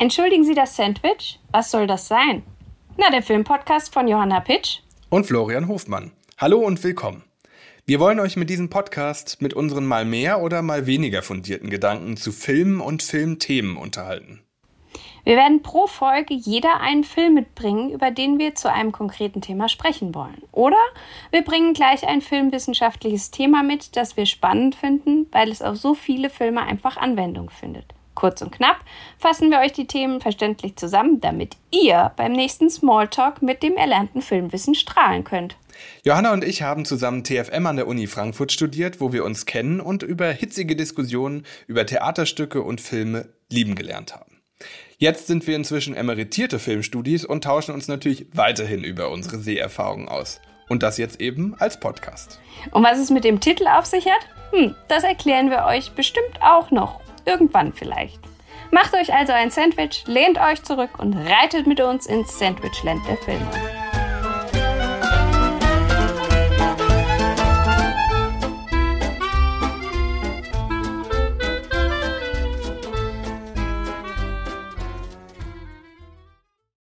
Entschuldigen Sie das Sandwich? Was soll das sein? Na, der Filmpodcast von Johanna Pitsch und Florian Hofmann. Hallo und willkommen. Wir wollen euch mit diesem Podcast mit unseren mal mehr oder mal weniger fundierten Gedanken zu Filmen und Filmthemen unterhalten. Wir werden pro Folge jeder einen Film mitbringen, über den wir zu einem konkreten Thema sprechen wollen. Oder wir bringen gleich ein filmwissenschaftliches Thema mit, das wir spannend finden, weil es auf so viele Filme einfach Anwendung findet. Kurz und knapp fassen wir euch die Themen verständlich zusammen, damit ihr beim nächsten Smalltalk mit dem erlernten Filmwissen strahlen könnt. Johanna und ich haben zusammen TFM an der Uni Frankfurt studiert, wo wir uns kennen und über hitzige Diskussionen über Theaterstücke und Filme lieben gelernt haben. Jetzt sind wir inzwischen emeritierte Filmstudis und tauschen uns natürlich weiterhin über unsere Seherfahrungen aus. Und das jetzt eben als Podcast. Und was es mit dem Titel auf sich hat? Hm, das erklären wir euch bestimmt auch noch Irgendwann vielleicht. Macht euch also ein Sandwich, lehnt euch zurück und reitet mit uns ins Sandwichland der Filme.